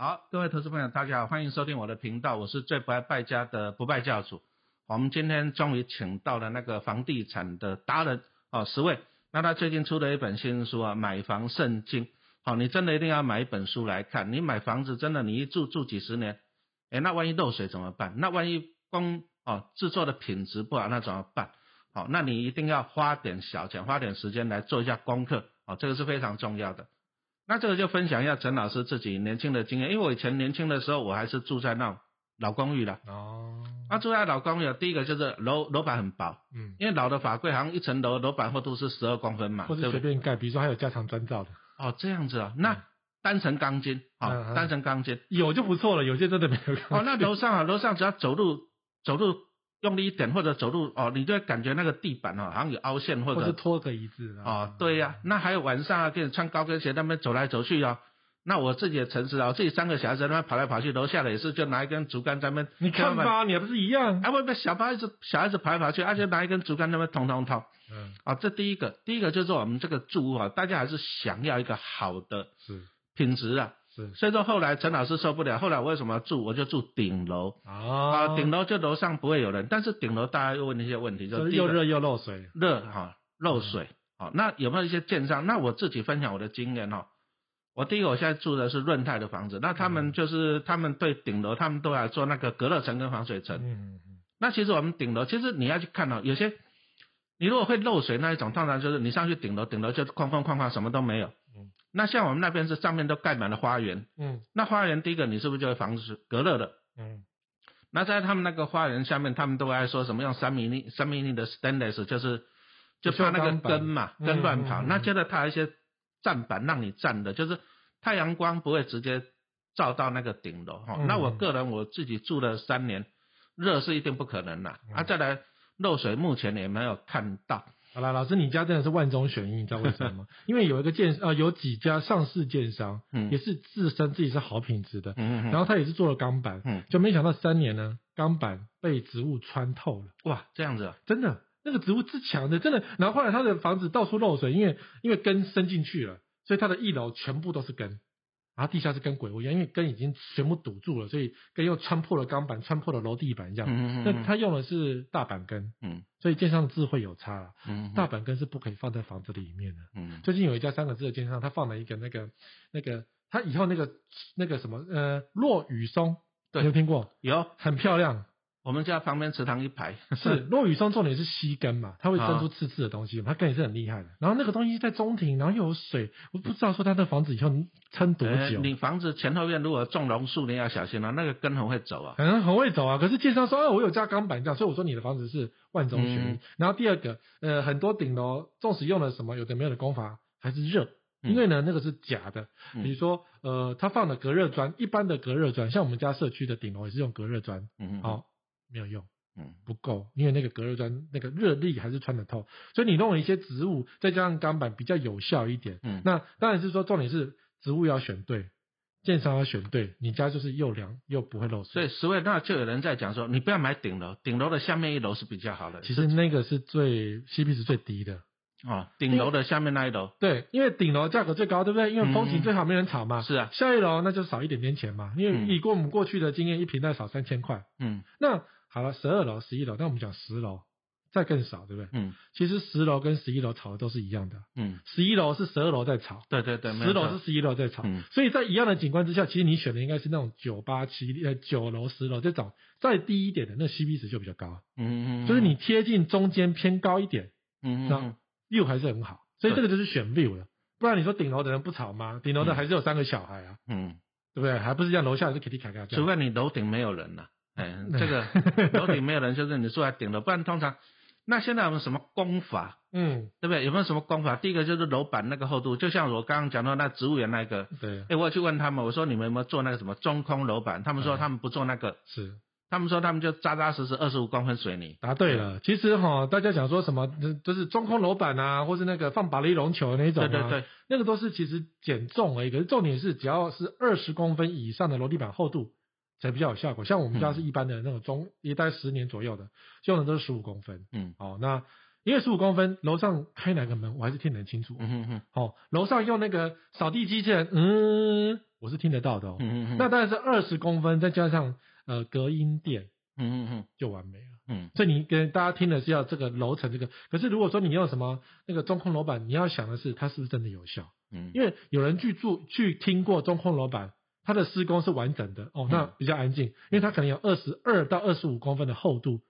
好，各位投资朋友，大家好，欢迎收听我的频道，我是最不爱败家的不败教主。我们今天终于请到了那个房地产的达人哦，十位。那他最近出了一本新书啊，《买房圣经》。好，你真的一定要买一本书来看。你买房子真的，你一住住几十年，哎，那万一漏水怎么办？那万一工哦制作的品质不好，那怎么办？好，那你一定要花点小钱，花点时间来做一下功课。哦，这个是非常重要的。那这个就分享一下陈老师自己年轻的经验，因为我以前年轻的时候，我还是住在那老公寓的。哦。那住在老公寓，第一个就是楼楼板很薄。嗯。因为老的法规好像一层楼楼板厚度是十二公分嘛。或者随便盖，比如说还有加强砖造的。哦，这样子啊。那单层钢筋啊，单层钢筋有就不错了，有些真的没有。哦，那楼上啊，楼上只要走路走路。用力一点或者走路哦，你就会感觉那个地板哦，好像有凹陷或者是拖着椅子哦，对呀，那还有晚上啊，跟穿高跟鞋那边走来走去哦，那我自己的城市啊，我自己三个小孩子那边跑来跑去，楼下的也是就拿一根竹竿在那边，你看吧，你还不是一样？哎，不不，小孩子小孩子跑来跑去，而且拿一根竹竿那边捅捅捅。嗯，啊，这第一个，第一个就是我们这个住屋啊，大家还是想要一个好的是品质啊。是，所以说后来陈老师受不了，后来我为什么住我就住顶楼。啊，顶楼就楼上不会有人，但是顶楼大家又问一些问题，就又热又漏水，热哈漏水，好，那有没有一些建商？那我自己分享我的经验哈，我第一个我现在住的是润泰的房子，那他们就是他们对顶楼他们都要做那个隔热层跟防水层，嗯嗯嗯，那其实我们顶楼其实你要去看哦，有些你如果会漏水那一种，通常就是你上去顶楼，顶楼就哐哐哐哐什么都没有，嗯。那像我们那边是上面都盖满了花园，嗯，那花园第一个你是不是就会防止隔热的？嗯，那在他们那个花园下面，他们都爱说什么用三米米三米米的 stainless，就是就怕那个根嘛，根乱跑。那接着它一些站板让你站的，就是太阳光不会直接照到那个顶楼哈。那我个人我自己住了三年，热是一定不可能的。啊，再来漏水目前也没有看到。好啦，老师，你家真的是万中选一，你知道为什么吗？因为有一个建呃，有几家上市建商，嗯，也是自身自己是好品质的，嗯嗯，然后他也是做了钢板，嗯，就没想到三年呢，钢板被植物穿透了，哇，这样子啊，真的，那个植物之强的，真的，然后后来他的房子到处漏水，因为因为根伸进去了，所以他的一楼全部都是根。然后地下室跟鬼屋一样，因为根已经全部堵住了，所以根又穿破了钢板，穿破了楼地板这样。嗯嗯嗯那他用的是大板根，嗯，所以建商的智慧有差了。嗯，大板根是不可以放在房子里面的。嗯，最近有一家三个字的建商，他放了一个那个那个，他以后那个那个什么呃落雨松，对有听过？有，很漂亮。我们家旁边池塘一排是 落雨松，重点是吸根嘛，它会生出刺刺的东西，它根也是很厉害的。然后那个东西在中庭，然后又有水，我不知道说它的房子以后撑多久。你房子前后院如果种榕树，你要小心啊，那个根很会走啊。嗯，很会走啊。可是介绍说，哦，我有加钢板这样，所以我说你的房子是万中选一。然后第二个，呃，很多顶楼纵使用了什么有的没有的工法，还是热，因为呢那个是假的。比如说，呃，他放的隔热砖，一般的隔热砖，像我们家社区的顶楼也是用隔热砖，嗯，好，没有用。嗯，不够，因为那个隔热砖那个热力还是穿得透，所以你弄了一些植物，再加上钢板比较有效一点。嗯，那当然是说重点是植物要选对，建商要选对，你家就是又凉又不会漏水。所以十位那就有人在讲说，你不要买顶楼，顶楼的下面一楼是比较好的。其实那个是最 CP 值最低的啊，顶楼的下面那一楼。对，因为顶楼价格最高，对不对？因为风景最好，没人吵嘛。是啊。下一楼那就少一点点钱嘛，因为以过我们过去的经验，一平再少三千块。嗯，那。好了，十二楼、十一楼，但我们讲十楼，再更少，对不对？嗯，其实十楼跟十一楼炒的都是一样的。嗯，十一楼是十二楼在炒，对对对，十楼是十一楼在炒。嗯，所以在一样的景观之下，其实你选的应该是那种九八七呃九楼、十楼这种再低一点的，那 CP 值就比较高。嗯嗯，就是你贴近中间偏高一点，嗯嗯，view 还是很好。所以这个就是选 view 的，不然你说顶楼的人不吵吗？顶楼的还是有三个小孩啊。嗯，对不对？还不是像楼下是 Kitty 卡卡。除非你楼顶没有人了。哎，这个 楼顶没有人，就是你住在顶楼，不然通常，那现在有没有什么功法？嗯，对不对？有没有什么功法？第一个就是楼板那个厚度，就像我刚刚讲到那植物园那个，对，哎，我去问他们，我说你们有没有做那个什么中空楼板？他们说他们不做那个，是，他们说他们就扎扎实实二十五公分水泥。答对了，其实哈，大家讲说什么，就是中空楼板啊，或是那个放保利绒球那种，对对对，那个都是其实减重而已，可是重点是只要是二十公分以上的楼地板厚度。才比较有效果，像我们家是一般的那种中，一待十年左右的，用的都是十五公分。嗯，好，那因为十五公分，楼上开哪个门我还是听得很清楚。嗯哼哼，哦，楼上用那个扫地机器人，嗯，我是听得到的哦。嗯哼哼，那当然是二十公分，再加上呃隔音垫嗯嗯嗯，就完美了。嗯所以你跟大家听的是要这个楼层这个，可是如果说你用什么那个中空楼板，你要想的是它是不是真的有效？嗯，因为有人去住去听过中空楼板，它的施工是完整的哦，那比较安静，因为它可能有二十二到二十五公分的厚度，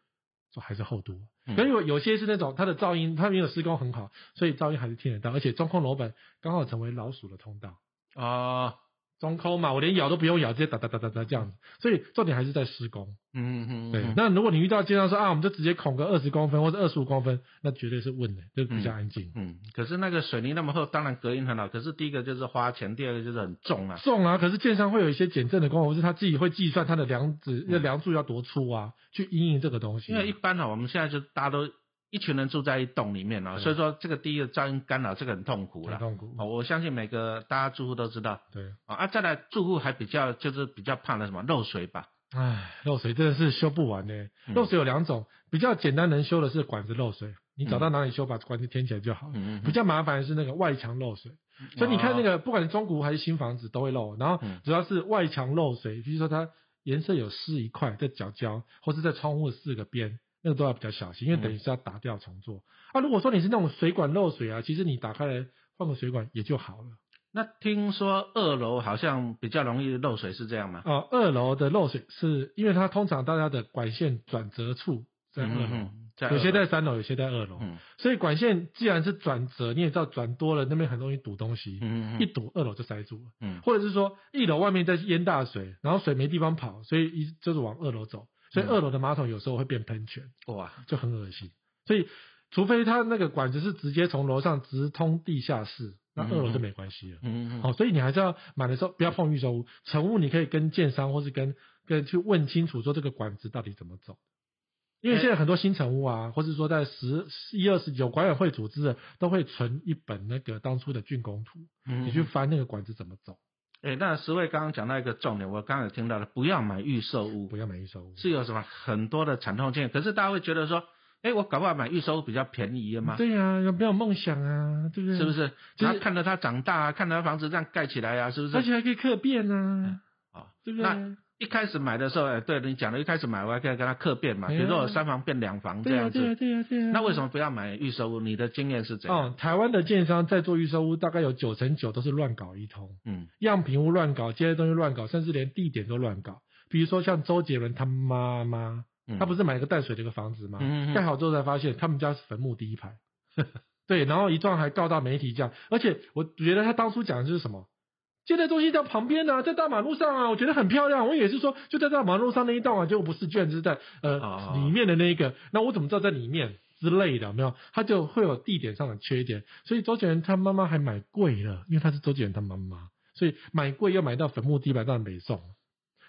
就还是厚度。嗯可是有有些是那种它的噪音，它没有施工很好，所以噪音还是听得到，而且中控楼板刚好成为老鼠的通道。哦，中空嘛，我连咬都不用咬，直接哒哒哒哒哒这样子，所以重点还是在施工。嗯哼，对，那如果你遇到街上说啊，我们就直接孔个二十公分或者二十五公分，那绝对是问的，就比较安静。嗯，可是那个水泥那么厚，当然隔音很好，可是第一个就是花钱，第二个就是很重啊。重啊，可是建商会有一些减震的功能，或是他自己会计算它的梁子、那梁柱要多粗啊，去因应这个东西。因为一般呢，我们现在就大家都一群人住在一栋里面啊，所以说这个第一个噪音干扰这个很痛苦了。很痛苦。哦，我相信每个大家住户都知道对，啊。啊，再来住户还比较就是比较怕的什么漏水吧。唉，漏水真的是修不完呢。嗯漏水有两种，比较简单能修的是管子漏水，你找到哪里修，把管子填起来就好嗯。嗯比较麻烦的是那个外墙漏水，所以你看那个不管是中古屋还是新房子都会漏，然后嗯主要是外墙漏水，比如说它颜色有湿一块在角角，或是在窗户的四个边，那个都要比较小心，因为等于是要打掉重做。啊，如果说你是那种水管漏水啊，其实你打开来换个水管也就好了。那听说二楼好像比较容易漏水，是这样吗？啊，二楼的漏水是因为它通常大家的管线转折处在二楼，嗯在有些在三楼，有些在二楼，嗯所以管线既然是转折，你也知道转多了那边很容易堵东西，嗯嗯一堵二楼就塞住了。嗯或者是说一楼外面在淹大水，然后水没地方跑，所以一就是往二楼走，所以嗯二楼的马桶有时候会变喷泉，哇，就很恶心。所以除非它那个管子是直接从楼上直通地下室，那二楼就没关系了。嗯嗯好、所以你还是要买的时候不要碰预售屋，成屋你可以跟建商或是跟跟去问清楚说这个管子到底怎么走。因为现在很多新成屋啊，或者说在十一二十九管委会组织的，都会存一本那个当初的竣工图，嗯你去翻那个管子怎么走，哎，那十位刚刚讲到一个重点，我刚刚有听到了，不要买预售屋不，要买预售屋。是有什么很多的惨痛经验，可是大家会觉得说，哎，我搞不好买预售屋比较便宜啊嘛，对呀、有没有梦想啊？对不对？是不？是？就是然后看着它长大啊，看着他房子这样盖起来啊，是不是？而且还可以客变啊，啊，对不对？那一开始买的时候，哎，对你讲的，一开始买我还可以跟他客变嘛，比如说我三房变两房这样对呀、子。对呀、对呀、那为什么不要买预售屋？你的经验是怎样？哦，台湾的建商在做预售屋，大概有九成九都是乱搞一通，嗯样品屋乱搞，这些东西乱搞，甚至连地点都乱搞。比如说像周杰伦他妈妈，嗯，他不是买一个淡水的一个房子吗？嗯嗯嗯盖好之后才发现他们家是坟墓第一排，对，然后一撞还告到媒体这样，而且我觉得他当初讲的就是什么？建在中心在旁边呢、在大马路上啊，我觉得很漂亮。我也是说，就在大马路上那一道啊，结果不是，居然是在呃、哦里面的那一个。那我怎么知道在里面之类的？有没有，他就会有地点上的缺点。所以周杰伦他妈妈还买贵了，因为他是周杰伦他妈妈，所以买贵要买到坟墓地板上北宋。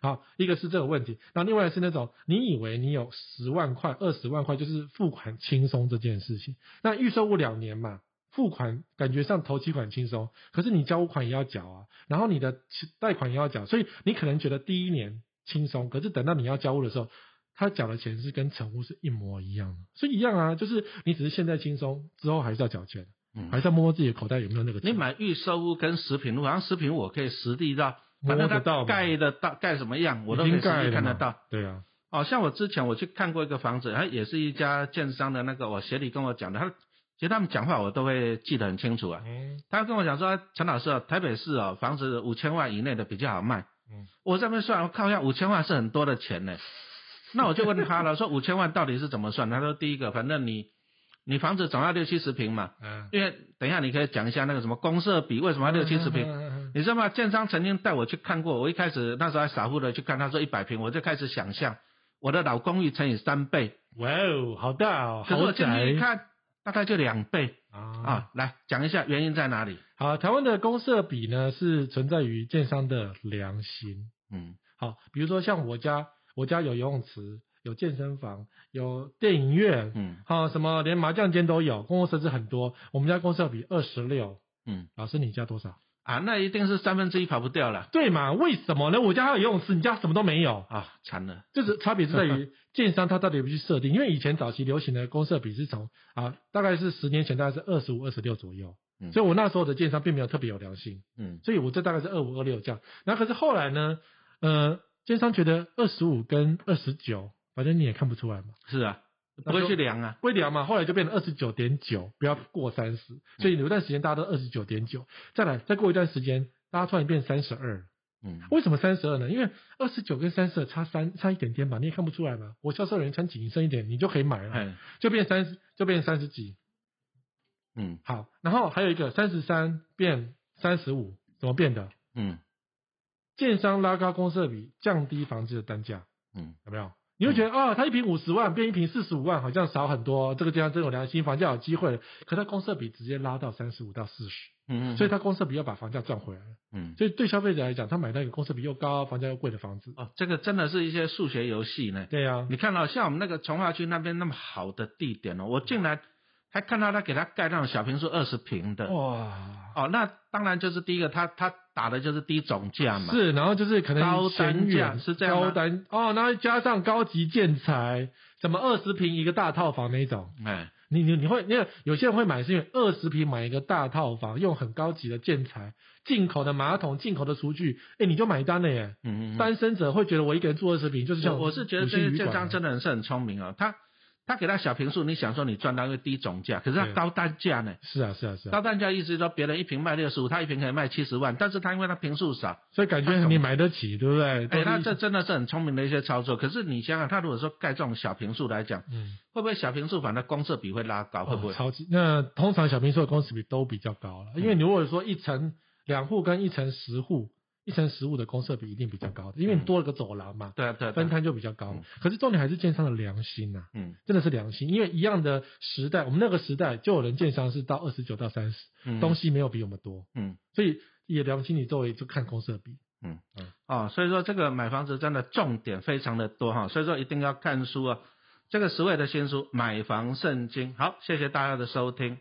好，一个是这个问题，那另外是那种你以为你有十万块、二十万块就是付款轻松这件事情，那预售物两年嘛，付款感觉上头期款轻松，可是你交屋款也要缴啊，然后你的其贷款也要缴，所以你可能觉得第一年轻松，可是等到你要交屋的时候，他缴的钱是跟成屋是一模一样的，所以一样啊，就是你只是现在轻松，之后还是要缴钱，嗯还是要摸摸自己的口袋有没有那个钱。你买预售屋跟食品屋，好像食品屋我可以实地到，反正它摸得到盖的到盖什么样，我都可以看得到。对啊，哦，像我之前我去看过一个房子，它也是一家建商的那个，我协理跟我讲的，他其实他们讲话我都会记得很清楚啊。嗯他跟我讲说，陈老师啊，台北市啊，房子五千万以内的比较好卖。嗯，我这边算，我靠一下，五千万是很多的钱呢。那我就问他了，说五千万到底是怎么算？他说第一个，反正你你房子总要六七十平嘛，嗯，因为等一下你可以讲一下那个什么公社比为什么要六七十平。平你知道吗？建商曾经带我去看过，我一开始那时候还傻乎的去看，他说一百平，我就开始想象我的老公寓乘以三倍，哇哦，好大哦，豪可是我进去一看，大概就两倍啊啊。来讲一下原因在哪里？好，台湾的公社比呢是存在于建商的良心。嗯好，比如说像我家，我家有游泳池，有健身房，有电影院，嗯好，什么连麻将间都有，公共设施很多。我们家公社比二十六，嗯，老师你家多少？啊，那一定是三分之一跑不掉了对嘛？为什么呢？我家还有游泳池，你家什么都没有。啊，惨了，就是差别是在于 建商他到底有没有去设定，因为以前早期流行的公设比是从啊，大概是十年前大概是二十五、二十六左右，嗯所以我那时候的建商并没有特别有良心，嗯所以我这大概是二五、二六这样。然后可是后来呢，呃，建商觉得二十五跟二十九，反正你也看不出来嘛，是啊，不会去量啊，会量嘛，后来就变成二十九点九，不要过三十，所以有一段时间大家都二十九点九，再来再过一段时间，大家突然变三十二。嗯为什么三十二呢？因为二十九跟三十二差三差一点点嘛，你也看不出来嘛。我销售人员穿紧身一点，你就可以买了，哎就变三十，就变三十几。嗯好，然后还有一个三十三变三十五，怎么变的？嗯建商拉高公设比，降低房子的单价，嗯有没有？你会觉得啊、它一平五十万变一平四十五万，好像少很多，这个地方真有良心，房价有机会了。可它公设比直接拉到三十五到四十，嗯，所以它公设比要把房价赚回来了。嗯所以对消费者来讲，他买到一个公设比又高、房价又贵的房子。哦，这个真的是一些数学游戏呢。对呀、你看到、像我们那个从化区那边那么好的地点哦，我竟然还看到他给他盖那种小平数二十平的。哇，哦，那当然就是第一个，他他打的就是低总价嘛。是，然后就是可能高单价是这样高单哦，然后加上高级建材，什么二十平一个大套房那种，哎，你你你会，因为有些人会买是因为二十平买一个大套房，用很高级的建材，进口的马桶、进口的厨具，哎，你就买单了耶。嗯嗯嗯。单身者会觉得我一个人住二十平，就是像我我是觉得五这些建商星旅馆啊真的是很聪明啊，他他给他小平数，你想说你赚到一个低总价，可是他高单价呢？是啊是啊是啊，高单价意思是说别人一瓶卖六十五，他一瓶可以卖七十万，但是他因为他平数少，所以感觉你买得起，对不对？那这真的是很聪明的一些操作。可是你想想，他如果说盖这种小平数来讲，嗯，会不会小平数反而公设比会拉高？会不会？哦超级？那通常小平数的公司比都比较高了，因嗯为你如果说一层两户跟一层十户，一层十户的公设比一定比较高的，因为你多了个走廊嘛，对啊对分摊就比较高嗯。可是重点还是建商的良心呐、嗯真的是良心，因为一样的时代，我们那个时代就有人建商是到二十九到三十、嗯东西没有比我们多，嗯所以也良心，你作为就看公设比。嗯嗯哦，所以说这个买房子真的重点非常的多哈，所以说一定要看书啊。这个十位的新书《买房圣经》，好，谢谢大家的收听。